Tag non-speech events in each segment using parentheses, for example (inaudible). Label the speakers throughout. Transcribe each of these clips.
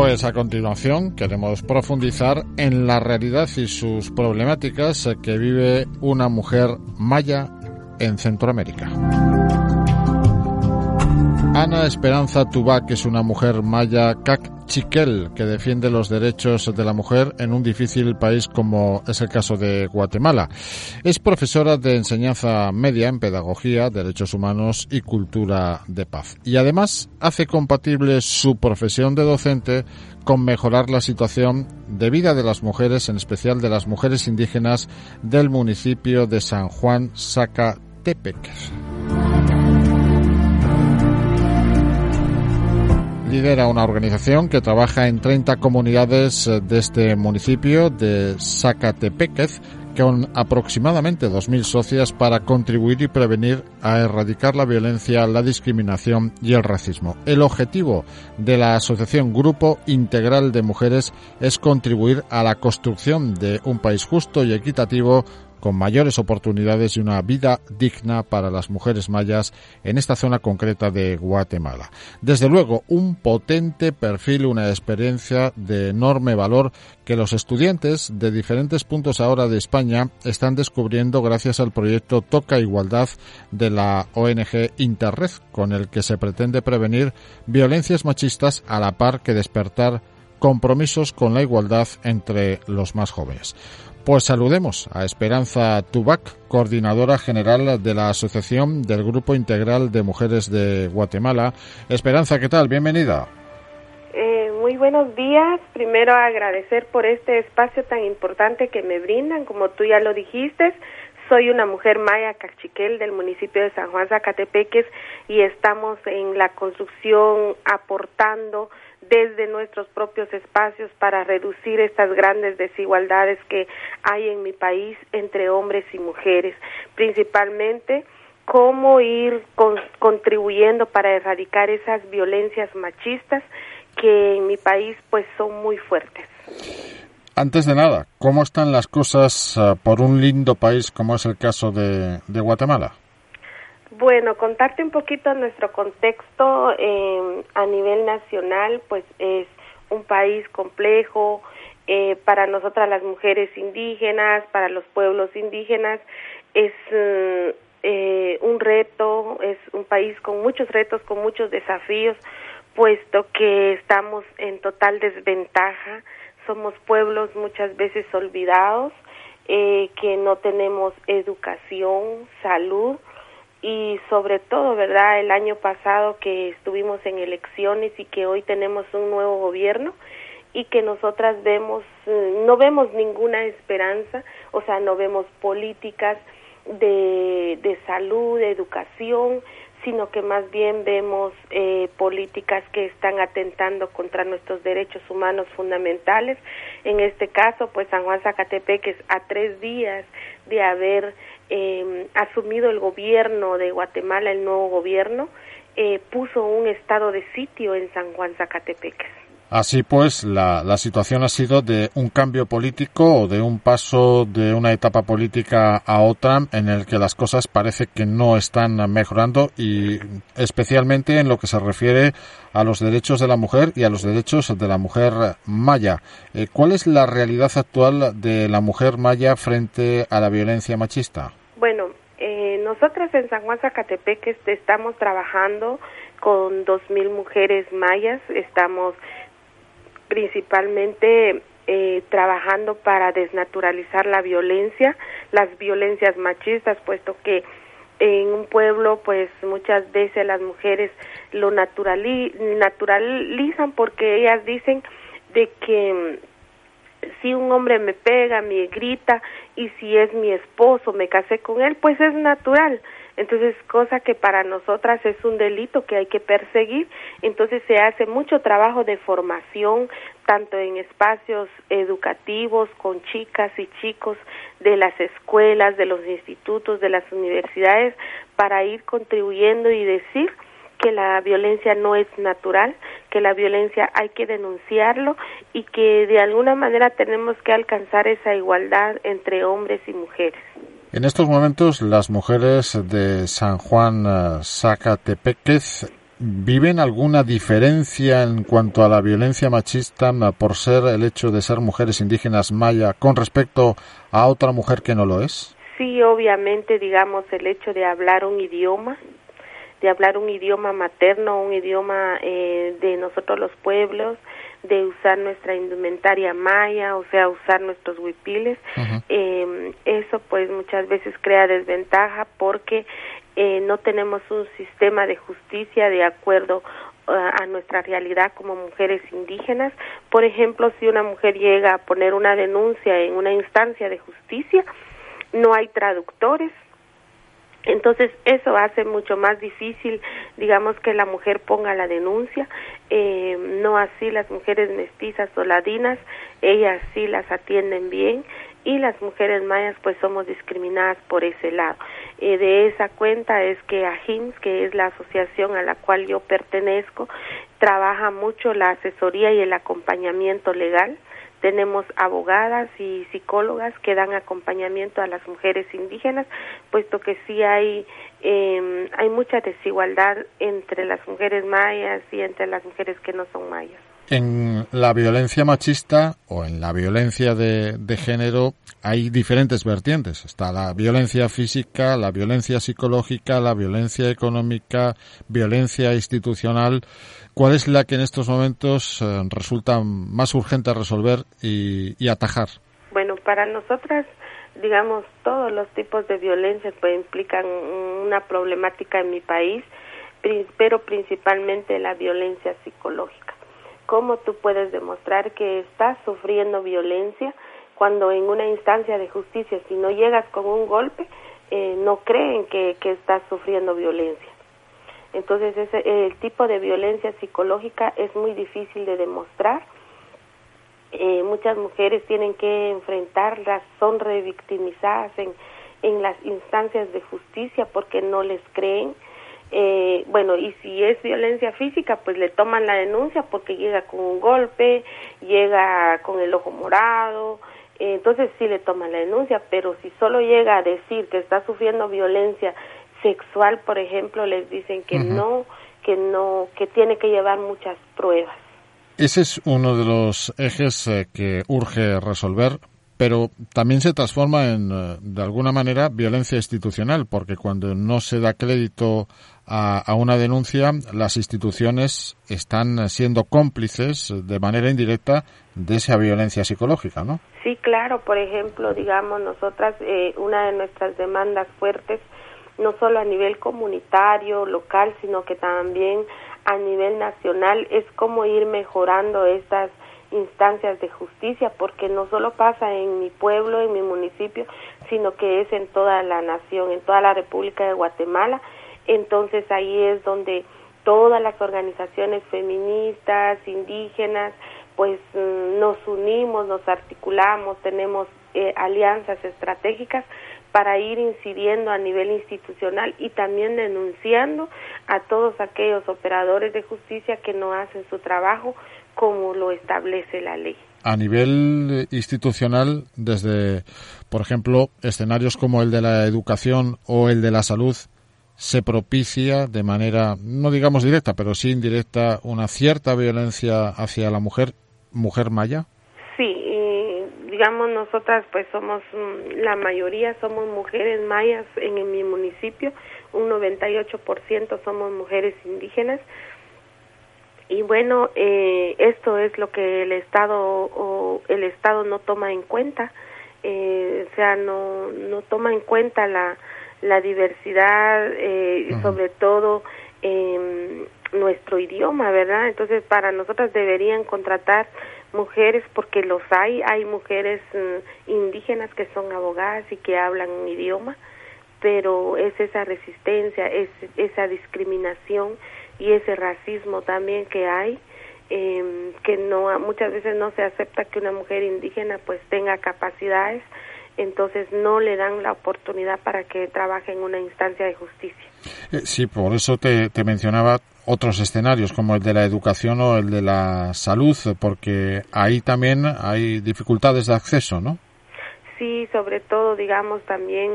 Speaker 1: Pues a continuación queremos profundizar en la realidad y sus problemáticas que vive una mujer maya en Centroamérica. Ana Esperanza Tubac es una mujer maya cachiquel que defiende los derechos de la mujer en un difícil país como es el caso de Guatemala. Es profesora de enseñanza media en pedagogía, derechos humanos y cultura de paz. Y además hace compatible su profesión de docente con mejorar la situación de vida de las mujeres, en especial de las mujeres indígenas del municipio de San Juan Zacatepec. Lidera una organización que trabaja en 30 comunidades eh, de este municipio de Zacatepequez con aproximadamente 2.000 socias para contribuir y prevenir a erradicar la violencia, la discriminación y el racismo. El objetivo de la asociación Grupo Integral de Mujeres es contribuir a la construcción de un país justo y equitativo con mayores oportunidades y una vida digna para las mujeres mayas en esta zona concreta de Guatemala. Desde luego, un potente perfil, una experiencia de enorme valor que los estudiantes de diferentes puntos ahora de España están descubriendo gracias al proyecto Toca Igualdad de la ONG Interred, con el que se pretende prevenir violencias machistas a la par que despertar compromisos con la igualdad entre los más jóvenes. Pues saludemos a Esperanza Tubac, coordinadora general de la Asociación del Grupo Integral de Mujeres de Guatemala. Esperanza, ¿qué tal? Bienvenida.
Speaker 2: Eh, muy buenos días. Primero agradecer por este espacio tan importante que me brindan, como tú ya lo dijiste. Soy una mujer maya cachiquel del municipio de San Juan Zacatepeques y estamos en la construcción aportando desde nuestros propios espacios para reducir estas grandes desigualdades que hay en mi país entre hombres y mujeres, principalmente cómo ir contribuyendo para erradicar esas violencias machistas que en mi país pues son muy fuertes.
Speaker 1: Antes de nada, ¿cómo están las cosas uh, por un lindo país como es el caso de Guatemala?
Speaker 2: Bueno, contarte un poquito nuestro contexto eh, a nivel nacional, pues es un país complejo eh, para nosotras las mujeres indígenas, para los pueblos indígenas, es eh, un reto, es un país con muchos retos, con muchos desafíos, puesto que estamos en total desventaja, somos pueblos muchas veces olvidados, eh, que no tenemos educación, salud, y sobre todo, ¿verdad? El año pasado que estuvimos en elecciones y que hoy tenemos un nuevo gobierno y que nosotras vemos, eh, no vemos ninguna esperanza, o sea, no vemos políticas de, de salud, de educación, sino que más bien vemos eh, políticas que están atentando contra nuestros derechos humanos fundamentales. En este caso, pues San Juan Zacatepeques, a tres días de haber eh, asumido el gobierno de Guatemala, el nuevo gobierno, eh, puso un estado de sitio en San Juan Zacatepeques.
Speaker 1: Así pues, la, la, situación ha sido de un cambio político o de un paso de una etapa política a otra en el que las cosas parece que no están mejorando y especialmente en lo que se refiere a los derechos de la mujer y a los derechos de la mujer maya. Eh, ¿Cuál es la realidad actual de la mujer maya frente a la violencia machista?
Speaker 2: Bueno, eh, nosotras en San Juan Zacatepec estamos trabajando con 2.000 mujeres mayas, estamos principalmente eh, trabajando para desnaturalizar la violencia, las violencias machistas, puesto que en un pueblo pues muchas veces las mujeres lo naturalizan porque ellas dicen de que si un hombre me pega, me grita y si es mi esposo, me casé con él, pues es natural. Entonces, cosa que para nosotras es un delito que hay que perseguir. Entonces, se hace mucho trabajo de formación, tanto en espacios educativos, con chicas y chicos de las escuelas, de los institutos, de las universidades, para ir contribuyendo y decir que la violencia no es natural, que la violencia hay que denunciarlo y que de alguna manera tenemos que alcanzar esa igualdad entre hombres y mujeres.
Speaker 1: En estos momentos las mujeres de San Juan eh, Zacatepéquez viven alguna diferencia en cuanto a la violencia machista eh, por ser el hecho de ser mujeres indígenas maya con respecto a otra mujer que no lo es?
Speaker 2: Sí, obviamente, digamos, el hecho de hablar un idioma, de hablar un idioma materno, un idioma eh, de nosotros los pueblos, de usar nuestra indumentaria maya, o sea, usar nuestros huipiles. eh, eso pues muchas veces crea desventaja porque eh, no tenemos un sistema de justicia de acuerdo uh, a nuestra realidad como mujeres indígenas. Por ejemplo, si una mujer llega a poner una denuncia en una instancia de justicia, no hay traductores, entonces eso hace mucho más difícil, digamos, que la mujer ponga la denuncia, eh, no así las mujeres mestizas o ladinas, ellas sí las atienden bien y las mujeres mayas pues somos discriminadas por ese lado. Eh, de esa cuenta es que AJIMS, que es la asociación a la cual yo pertenezco, trabaja mucho la asesoría y el acompañamiento legal tenemos abogadas y psicólogas que dan acompañamiento a las mujeres indígenas, puesto que sí hay eh, hay mucha desigualdad entre las mujeres mayas y entre las mujeres que no son mayas.
Speaker 1: En la violencia machista o en la violencia de, género hay diferentes vertientes. Está la violencia física, la violencia psicológica, la violencia económica, violencia institucional. ¿Cuál es la que en estos momentos eh, resulta más urgente resolver y, atajar?
Speaker 2: Bueno, para nosotras, digamos, todos los tipos de violencia implican una problemática en mi país, pero principalmente la violencia psicológica. ¿Cómo tú puedes demostrar que estás sufriendo violencia cuando en una instancia de justicia, si no llegas con un golpe, eh, no creen que, estás sufriendo violencia? Entonces, ese, el tipo de violencia psicológica es muy difícil de demostrar. Eh, muchas mujeres tienen que enfrentarlas, son revictimizadas en, en las instancias de justicia porque no les creen. Eh, bueno, y si es violencia física, pues le toman la denuncia porque llega con un golpe, llega con el ojo morado, eh, entonces sí le toman la denuncia, pero si solo llega a decir que está sufriendo violencia sexual, por ejemplo, les dicen que no, que no, que tiene que llevar muchas pruebas.
Speaker 1: Ese es uno de los ejes eh, que urge resolver, pero también se transforma en, eh, de alguna manera, violencia institucional, porque cuando no se da crédito a, a, una denuncia, las instituciones están siendo cómplices de manera indirecta de esa violencia psicológica, ¿no?
Speaker 2: Sí, claro. Por ejemplo, digamos, nosotras, eh, una de nuestras demandas fuertes no solo a nivel comunitario, local, sino que también a nivel nacional, es cómo ir mejorando estas instancias de justicia, porque no solo pasa en mi pueblo, en mi municipio, sino que es en toda la nación, en toda la República de Guatemala. Entonces ahí es donde todas las organizaciones feministas, indígenas, pues mm, nos unimos, nos articulamos, tenemos eh, alianzas estratégicas para ir incidiendo a nivel institucional y también denunciando a todos aquellos operadores de justicia que no hacen su trabajo como lo establece la ley.
Speaker 1: A nivel institucional, desde, por ejemplo, escenarios como el de la educación o el de la salud, se propicia de manera, no digamos directa, pero sí indirecta, una cierta violencia hacia la mujer, mujer maya?
Speaker 2: Sí, digamos nosotras pues somos mm, la mayoría somos mujeres mayas en, en mi municipio un 98% somos mujeres indígenas y bueno eh, esto es lo que el estado o el estado no toma en cuenta eh, o sea no no toma en cuenta la la diversidad, eh, sobre todo eh, nuestro idioma, ¿verdad? Entonces, para nosotras deberían contratar mujeres porque los hay, hay mujeres mm, indígenas que son abogadas y que hablan un idioma, pero es esa resistencia, es esa discriminación y ese racismo también que hay, eh, que no muchas veces no se acepta que una mujer indígena pues tenga capacidades, entonces no le dan la oportunidad para que trabaje en una instancia de justicia.
Speaker 1: Eh, sí, por eso te, te mencionaba otros escenarios como el de la educación o el de la salud, porque ahí también hay dificultades de acceso, ¿no?
Speaker 2: Sí, sobre todo, digamos, también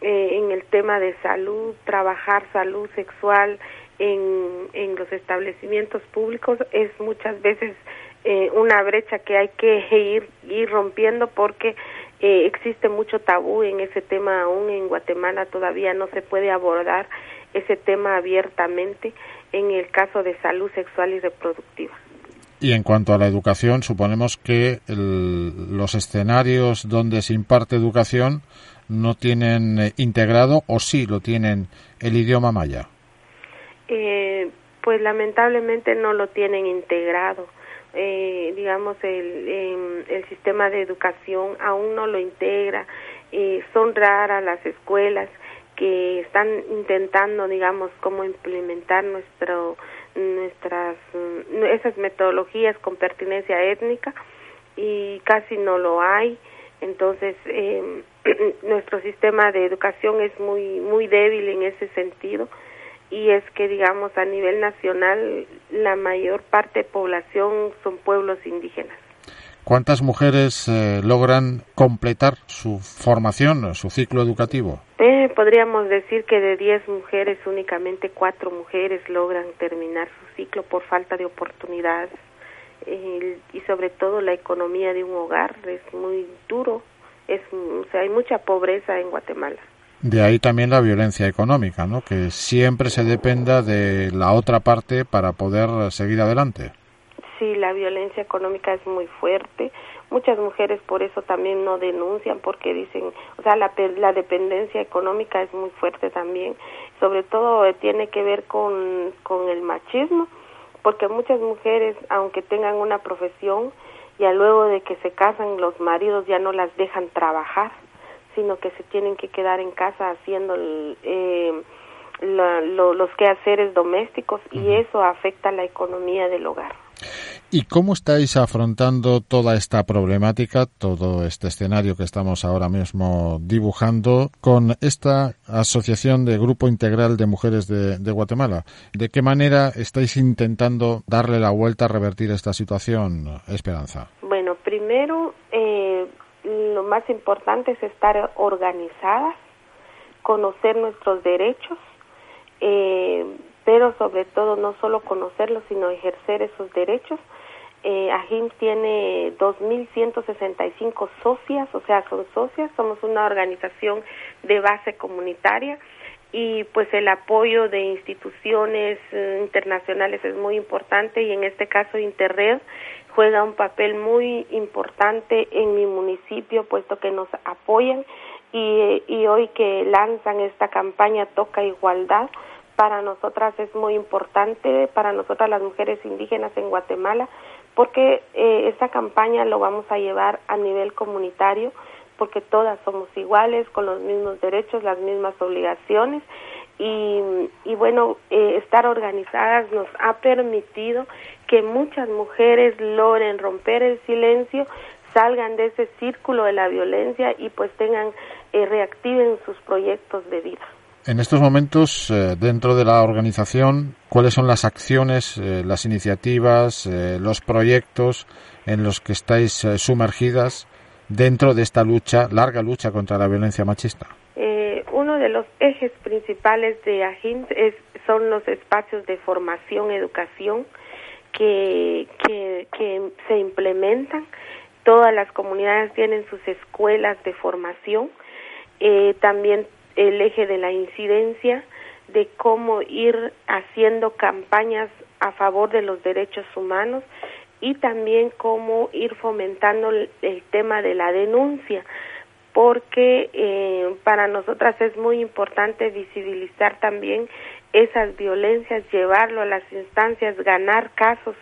Speaker 2: eh, en el tema de salud, trabajar salud sexual en, en los establecimientos públicos es muchas veces eh, una brecha que hay que ir, ir rompiendo porque eh, existe mucho tabú en ese tema aún en Guatemala todavía no se puede abordar ese tema abiertamente en el caso de salud sexual y reproductiva.
Speaker 1: Y en cuanto a la educación, suponemos que los escenarios donde se imparte educación no tienen eh, integrado o sí lo tienen el idioma maya.
Speaker 2: Eh, pues lamentablemente no lo tienen integrado. Eh, digamos, el, em, el sistema de educación aún no lo integra. Eh, son raras las escuelas que están intentando, digamos, cómo implementar nuestro, nuestras, mm, esas metodologías con pertinencia étnica y casi no lo hay. Entonces, eh, (clears throat) nuestro sistema de educación es muy, muy débil en ese sentido y es que, digamos, a nivel nacional la mayor parte de población son pueblos indígenas.
Speaker 1: ¿Cuántas mujeres eh, logran completar su formación, su ciclo educativo?
Speaker 2: Eh, podríamos decir que de 10 mujeres, únicamente 4 mujeres logran terminar su ciclo por falta de oportunidades. y sobre todo la economía de un hogar es muy duro, es, o sea, hay mucha pobreza en Guatemala.
Speaker 1: De ahí también la violencia económica, ¿no? Que siempre se dependa de la otra parte para poder seguir adelante
Speaker 2: sí, la violencia económica es muy fuerte. Muchas mujeres por eso también no denuncian porque dicen, o sea, la, la dependencia económica es muy fuerte también. Sobre todo eh, tiene que ver con, con el machismo, porque muchas mujeres, aunque tengan una profesión, ya luego de que se casan, los maridos ya no las dejan trabajar, sino que se tienen que quedar en casa haciendo eh, los quehaceres domésticos y eso afecta la economía del hogar.
Speaker 1: ¿Y cómo estáis afrontando toda esta problemática, todo este escenario que estamos ahora mismo dibujando con esta asociación de Grupo Integral de Mujeres de, Guatemala? ¿De qué manera estáis intentando darle la vuelta a revertir esta situación, Esperanza?
Speaker 2: Bueno, primero, eh, lo más importante es estar organizadas, conocer nuestros derechos, eh, pero sobre todo no solo conocerlos, sino ejercer esos derechos. Eh, AJIM tiene 2.165 socias, o sea, son socias, somos una organización de base comunitaria y pues el apoyo de instituciones eh, internacionales es muy importante y en este caso Interred juega un papel muy importante en mi municipio puesto que nos apoyan y, hoy que lanzan esta campaña Toca Igualdad, para nosotras es muy importante, para nosotras las mujeres indígenas en Guatemala, porque eh, esta campaña lo vamos a llevar a nivel comunitario, porque todas somos iguales, con los mismos derechos, las mismas obligaciones, y, y bueno, eh, estar organizadas nos ha permitido que muchas mujeres logren romper el silencio, salgan de ese círculo de la violencia y pues tengan, eh, reactiven sus proyectos de vida.
Speaker 1: En estos momentos, eh, dentro de la organización, ¿cuáles son las acciones, eh, las iniciativas, eh, los proyectos en los que estáis sumergidas dentro de esta lucha, larga lucha contra la violencia machista?
Speaker 2: uno de los ejes principales de AGINT es, son los espacios de formación, educación que, que, que se implementan. Todas las comunidades tienen sus escuelas de formación. Eh, también el eje de la incidencia, de cómo ir haciendo campañas a favor de los derechos humanos y también cómo ir fomentando el, tema de la denuncia, porque eh, para nosotras es muy importante visibilizar también esas violencias, llevarlo a las instancias, ganar casos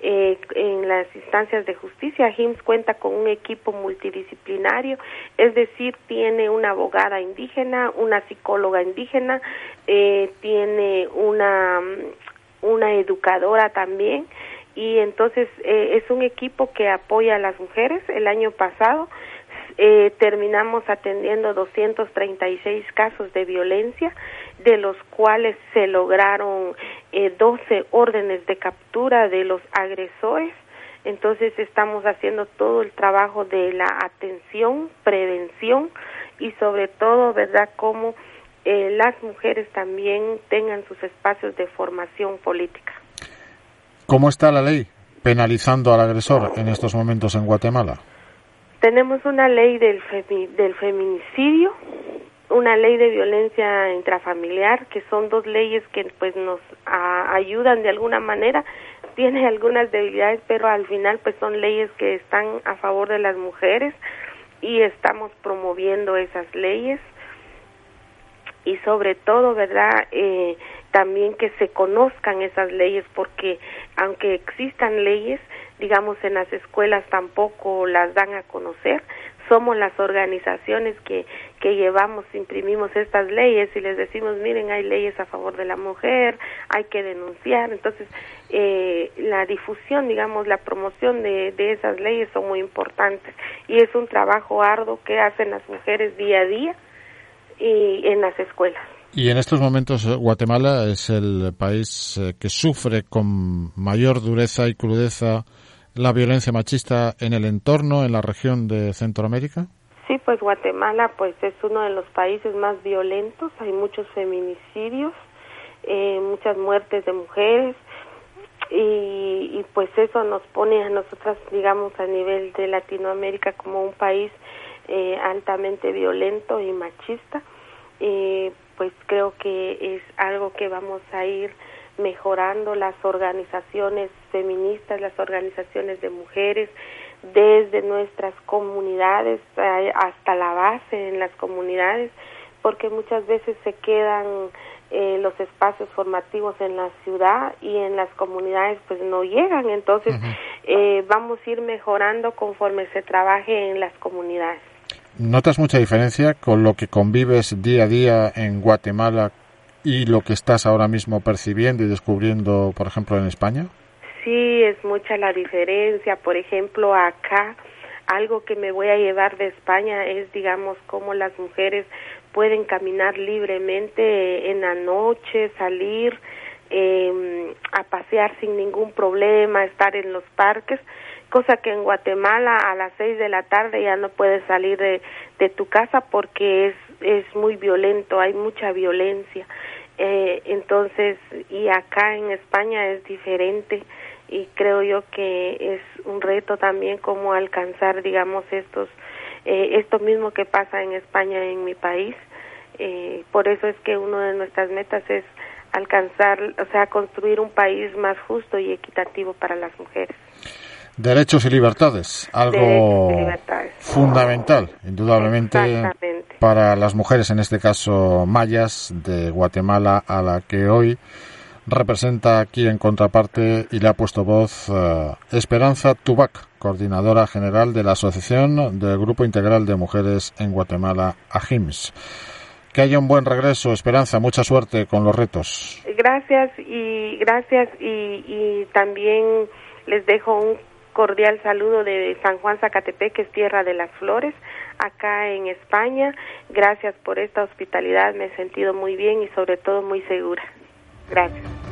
Speaker 2: eh, en las instancias de justicia. HIMS cuenta con un equipo multidisciplinario, es decir, tiene una abogada indígena, una psicóloga indígena, eh, tiene una, una educadora también y entonces eh, es un equipo que apoya a las mujeres. El año pasado eh, terminamos atendiendo 236 casos de violencia, de los cuales se lograron eh, 12 órdenes de captura de los agresores. Entonces estamos haciendo todo el trabajo de la atención, prevención y sobre todo, ¿verdad?, cómo eh, las mujeres también tengan sus espacios de formación política.
Speaker 1: ¿Cómo está la ley penalizando al agresor en estos momentos en Guatemala?
Speaker 2: Tenemos una ley del, del feminicidio, una ley de violencia intrafamiliar, que son dos leyes que pues nos ayudan de alguna manera. Tiene algunas debilidades, pero al final pues son leyes que están a favor de las mujeres y estamos promoviendo esas leyes y sobre todo, ¿verdad? Eh, también que se conozcan esas leyes porque aunque existan leyes, digamos en las escuelas tampoco las dan a conocer, somos las organizaciones que, que llevamos, imprimimos estas leyes y les decimos, miren, hay leyes a favor de la mujer, hay que denunciar. Entonces, eh, la difusión, digamos, la promoción de, de esas leyes son muy importantes y es un trabajo arduo que hacen las mujeres día a día y en las escuelas.
Speaker 1: Y en estos momentos eh, Guatemala es el país eh, que sufre con mayor dureza y crudeza la violencia machista en el entorno, en la región de Centroamérica.
Speaker 2: Sí, pues Guatemala pues es uno de los países más violentos, hay muchos feminicidios, eh, muchas muertes de mujeres y, pues eso nos pone a nosotras, digamos, a nivel de Latinoamérica como un país eh, altamente violento y machista. Pues creo que es algo que vamos a ir mejorando las organizaciones feministas, las organizaciones de mujeres, desde nuestras comunidades eh, hasta la base en las comunidades, porque muchas veces se quedan eh, los espacios formativos en la ciudad y en las comunidades pues no llegan, entonces eh, vamos a ir mejorando conforme se trabaje en las comunidades.
Speaker 1: ¿Notas mucha diferencia con lo que convives día a día en Guatemala y lo que estás ahora mismo percibiendo y descubriendo, por ejemplo, en España?
Speaker 2: Sí, es mucha la diferencia. Por ejemplo, acá algo que me voy a llevar de España es, digamos, cómo las mujeres pueden caminar libremente en la noche, salir eh, a pasear sin ningún problema, estar en los parques cosa que en Guatemala a las seis de la tarde ya no puedes salir de, tu casa porque es, es muy violento, hay mucha violencia. Eh, entonces, y acá en España es diferente y creo yo que es un reto también cómo alcanzar, digamos, estos, eh, esto mismo que pasa en España, en mi país. Eh, por eso es que una de nuestras metas es alcanzar, o sea, construir un país más justo y equitativo para las mujeres.
Speaker 1: Derechos y libertades, algo fundamental, indudablemente, para las mujeres, en este caso mayas de Guatemala, a la que hoy representa aquí en contraparte y le ha puesto voz uh, Esperanza Tubac, coordinadora general de la Asociación del Grupo Integral de Mujeres en Guatemala, AJIMS. Que haya un buen regreso, Esperanza, mucha suerte con los retos.
Speaker 2: Gracias y gracias y, y también les dejo un cordial saludo de San Juan Zacatepec, que es tierra de las flores, acá en España. Gracias por esta hospitalidad, me he sentido muy bien y sobre todo muy segura. Gracias.